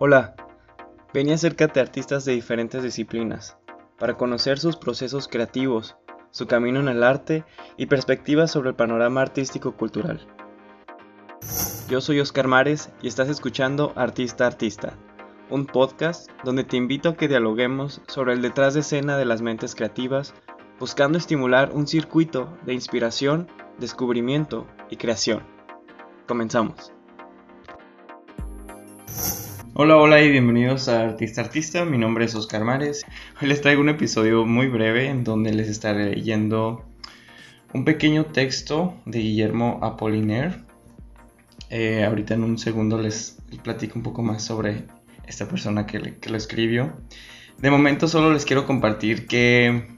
Hola, ven y acércate a artistas de diferentes disciplinas para conocer sus procesos creativos, su camino en el arte y perspectivas sobre el panorama artístico-cultural. Yo soy Oscar Mares y estás escuchando Artista Artista, un podcast donde te invito a que dialoguemos sobre el detrás de escena de las mentes creativas, buscando estimular un circuito de inspiración, descubrimiento y creación. Comenzamos. Hola, hola y bienvenidos a Artista Artista. Mi nombre es Oscar Mares. Hoy les traigo un episodio muy breve en donde les estaré leyendo un pequeño texto de Guillermo Apollinaire. Eh, ahorita en un segundo les platico un poco más sobre esta persona que, lo escribió. De momento solo les quiero compartir que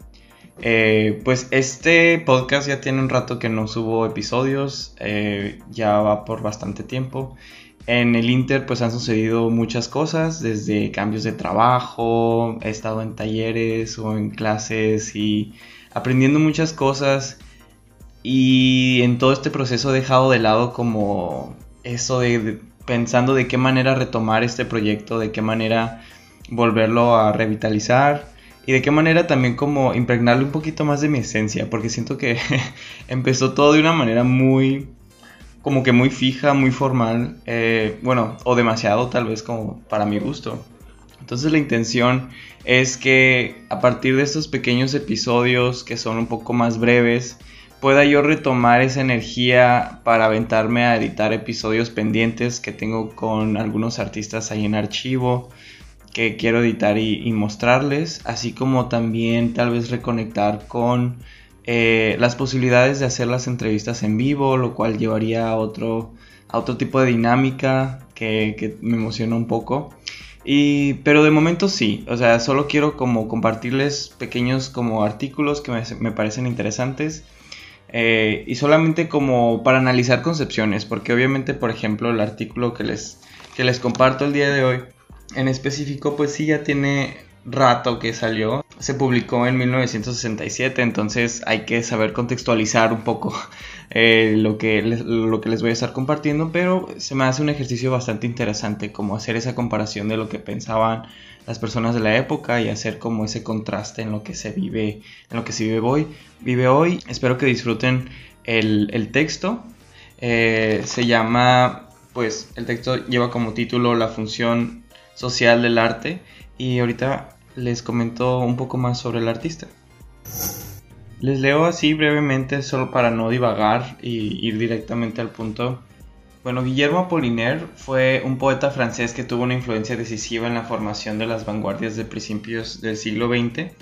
eh, pues este podcast ya tiene un rato que no subo episodios, eh, ya va por bastante tiempo en el Inter pues han sucedido muchas cosas, desde cambios de trabajo, he estado en talleres o en clases y aprendiendo muchas cosas. Y en todo este proceso he dejado de lado como eso de, pensando de qué manera retomar este proyecto, de qué manera volverlo a revitalizar y de qué manera también como impregnarle un poquito más de mi esencia, porque siento que empezó todo de una manera muy como que muy fija, muy formal, eh, bueno, o demasiado tal vez como para mi gusto. Entonces la intención es que a partir de estos pequeños episodios que son un poco más breves, pueda yo retomar esa energía para aventarme a editar episodios pendientes que tengo con algunos artistas ahí en archivo que quiero editar y mostrarles, así como también tal vez reconectar con eh, las posibilidades de hacer las entrevistas en vivo, lo cual llevaría a otro, a otro tipo de dinámica que, me emociona un poco. Y, pero de momento sí, o sea, solo quiero como compartirles pequeños como artículos que me, parecen interesantes eh, y solamente como para analizar concepciones, porque obviamente, por ejemplo, el artículo que les, que les comparto el día de hoy, en específico, pues sí ya tiene rato que salió. Se publicó en 1967, entonces hay que saber contextualizar un poco eh, lo, que les, lo que les voy a estar compartiendo, pero se me hace un ejercicio bastante interesante como hacer esa comparación de lo que pensaban las personas de la época y hacer como ese contraste en lo que se vive, en lo que se vive hoy. Vive hoy. Espero que disfruten el, texto. Eh, se llama, pues el texto lleva como título La función social del arte y ahorita les comento un poco más sobre el artista. Les leo así brevemente, solo para no divagar y ir directamente al punto. Bueno, Guillermo Apollinaire fue un poeta francés que tuvo una influencia decisiva en la formación de las vanguardias de principios del siglo XX.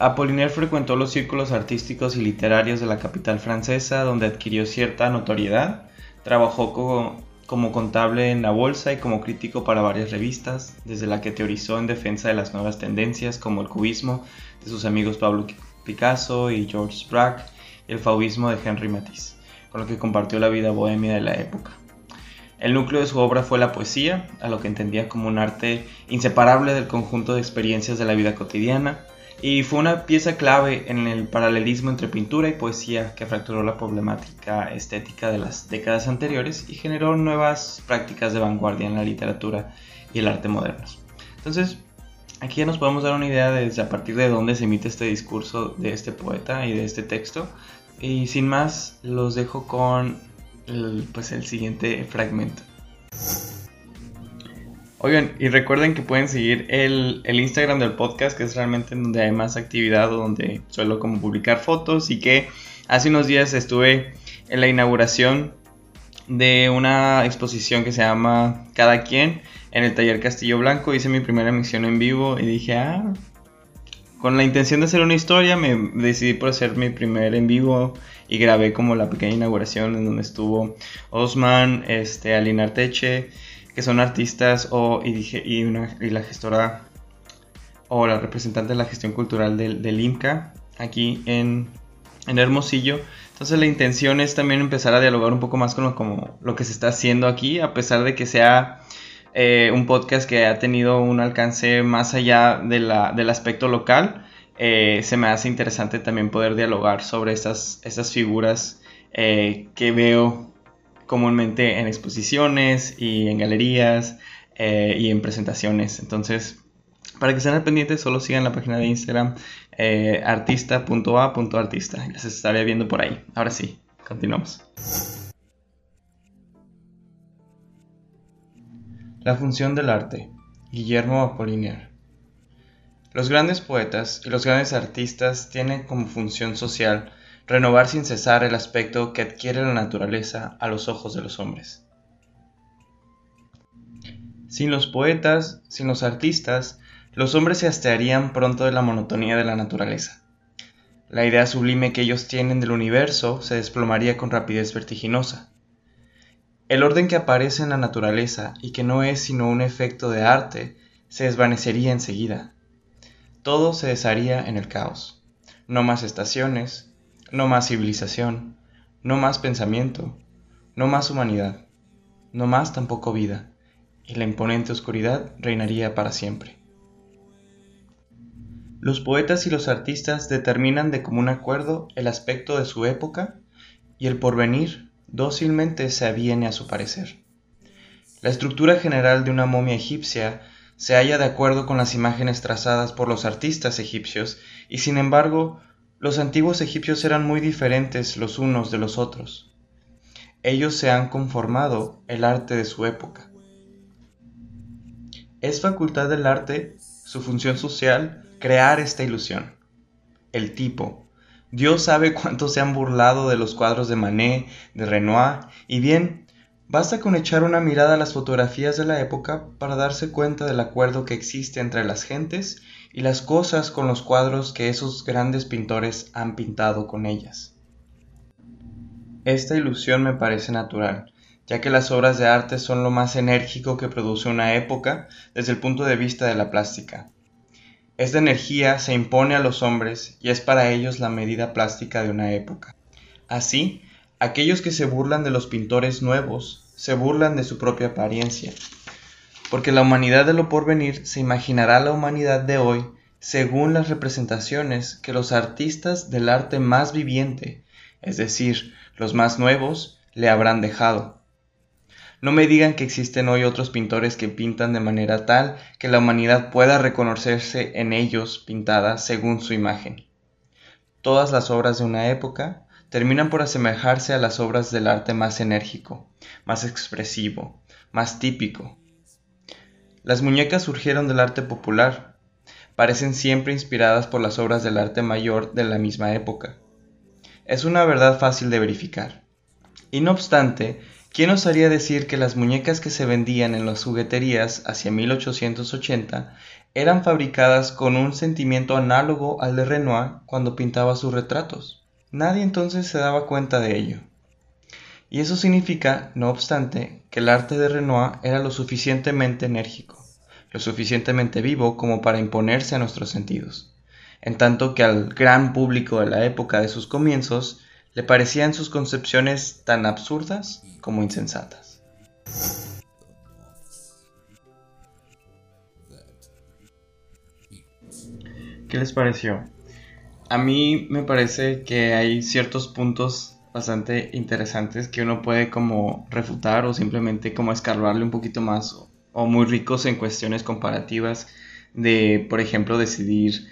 Apollinaire frecuentó los círculos artísticos y literarios de la capital francesa, donde adquirió cierta notoriedad. Trabajó como contable en la bolsa y como crítico para varias revistas, desde la que teorizó en defensa de las nuevas tendencias como el cubismo de sus amigos Pablo Picasso y George Braque y el fauvismo de Henry Matisse, con lo que compartió la vida bohemia de la época. El núcleo de su obra fue la poesía, a lo que entendía como un arte inseparable del conjunto de experiencias de la vida cotidiana, y fue una pieza clave en el paralelismo entre pintura y poesía que fracturó la problemática estética de las décadas anteriores y generó nuevas prácticas de vanguardia en la literatura y el arte modernos. Entonces, aquí ya nos podemos dar una idea de a partir de dónde se emite este discurso de este poeta y de este texto. Y sin más, los dejo con pues, el siguiente fragmento. Oigan, y recuerden que pueden seguir el, Instagram del podcast, que es realmente donde hay más actividad o donde suelo como publicar fotos y que hace unos días estuve en la inauguración de una exposición que se llama Cada quien en el taller Castillo Blanco. Hice mi primera emisión en vivo y dije, ah, con la intención de hacer una historia me decidí por hacer mi primer en vivo y grabé como la pequeña inauguración en donde estuvo Osman, este, Alina Arteche que son artistas o, y, dije, y, la gestora o la representante de la gestión cultural del, del INCA aquí en, en, Hermosillo. Entonces la intención es también empezar a dialogar un poco más con lo, como, lo que se está haciendo aquí, a pesar de que sea eh, un podcast que ha tenido un alcance más allá de la, del aspecto local. Eh, se me hace interesante también poder dialogar sobre estas, estas figuras eh, que veo comúnmente en exposiciones y en galerías eh, y en presentaciones. Entonces, para que estén al pendiente, solo sigan la página de Instagram eh, artista.a.artista. Ya se estaría viendo por ahí. Ahora sí, continuamos. La función del arte. Guillermo Apollinaire. Los grandes poetas y los grandes artistas tienen como función social renovar sin cesar el aspecto que adquiere la naturaleza a los ojos de los hombres. Sin los poetas, sin los artistas, los hombres se hastearían pronto de la monotonía de la naturaleza. La idea sublime que ellos tienen del universo se desplomaría con rapidez vertiginosa. El orden que aparece en la naturaleza y que no es sino un efecto de arte se desvanecería enseguida todo se desharía en el caos. No más estaciones, no más civilización, no más pensamiento, no más humanidad, no más tampoco vida, y la imponente oscuridad reinaría para siempre. Los poetas y los artistas determinan de común acuerdo el aspecto de su época y el porvenir dócilmente se aviene a su parecer. La estructura general de una momia egipcia se halla de acuerdo con las imágenes trazadas por los artistas egipcios, y sin embargo, los antiguos egipcios eran muy diferentes los unos de los otros. Ellos se han conformado el arte de su época. Es facultad del arte, su función social, crear esta ilusión. El tipo. Dios sabe cuánto se han burlado de los cuadros de Manet, de Renoir, y bien, Basta con echar una mirada a las fotografías de la época para darse cuenta del acuerdo que existe entre las gentes y las cosas con los cuadros que esos grandes pintores han pintado con ellas. Esta ilusión me parece natural, ya que las obras de arte son lo más enérgico que produce una época desde el punto de vista de la plástica. Esta energía se impone a los hombres y es para ellos la medida plástica de una época. Así, aquellos que se burlan de los pintores nuevos se burlan de su propia apariencia, porque la humanidad de lo porvenir se imaginará la humanidad de hoy según las representaciones que los artistas del arte más viviente, es decir, los más nuevos, le habrán dejado. No me digan que existen hoy otros pintores que pintan de manera tal que la humanidad pueda reconocerse en ellos pintada según su imagen. Todas las obras de una época terminan por asemejarse a las obras del arte más enérgico, más expresivo, más típico. Las muñecas surgieron del arte popular, parecen siempre inspiradas por las obras del arte mayor de la misma época. Es una verdad fácil de verificar. Y no obstante, ¿quién osaría decir que las muñecas que se vendían en las jugueterías hacia 1880 eran fabricadas con un sentimiento análogo al de Renoir cuando pintaba sus retratos? Nadie entonces se daba cuenta de ello. Y eso significa, no obstante, que el arte de Renoir era lo suficientemente enérgico, lo suficientemente vivo como para imponerse a nuestros sentidos, en tanto que al gran público de la época de sus comienzos le parecían sus concepciones tan absurdas como insensatas. ¿Qué les pareció? a mí me parece que hay ciertos puntos bastante interesantes que uno puede como refutar o simplemente como escarbarle un poquito más o, muy ricos en cuestiones comparativas de, por ejemplo, decidir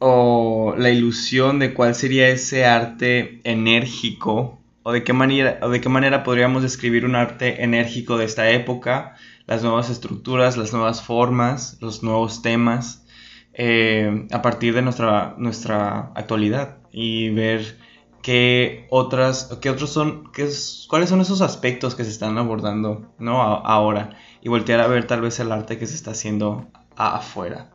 o la ilusión de cuál sería ese arte enérgico o de qué manera o de qué manera podríamos describir un arte enérgico de esta época, las nuevas estructuras, las nuevas formas, los nuevos temas eh, a partir de nuestra, nuestra actualidad y ver qué otras, qué otros son, qué cuáles son esos aspectos que se están abordando ¿no? ahora y voltear a ver tal vez el arte que se está haciendo afuera.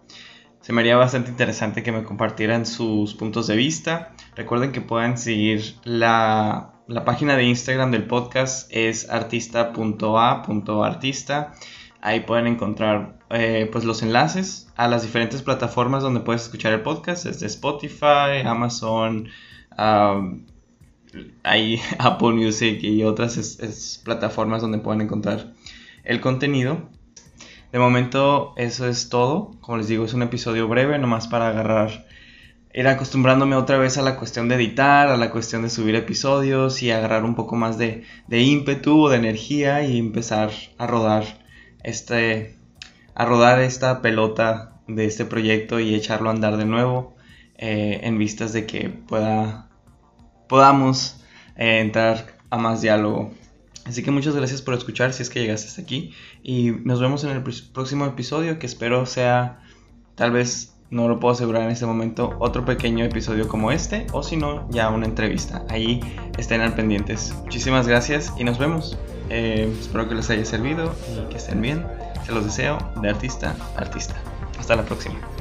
Se me haría bastante interesante que me compartieran sus puntos de vista. Recuerden que pueden seguir la, la página de Instagram del podcast, es artista.a.artista. Ahí pueden encontrar eh, pues los enlaces a las diferentes plataformas donde puedes escuchar el podcast, desde Spotify, Amazon, hay Apple Music y otras plataformas donde pueden encontrar el contenido. De momento eso es todo. Como les digo, es un episodio breve, nomás para agarrar, ir acostumbrándome otra vez a la cuestión de editar, a la cuestión de subir episodios y agarrar un poco más de, de ímpetu o de energía y empezar a rodar este, a rodar esta pelota de este proyecto y echarlo a andar de nuevo eh, en vistas de que pueda, podamos eh, entrar a más diálogo. Así que muchas gracias por escuchar si es que llegaste hasta aquí y nos vemos en el próximo episodio que espero sea tal vez no lo puedo asegurar en este momento, otro pequeño episodio como este, o si no, ya una entrevista. Ahí estén al pendientes. Muchísimas gracias y nos vemos. Eh, espero que les haya servido y que estén bien. Se los deseo de artista a artista. Hasta la próxima.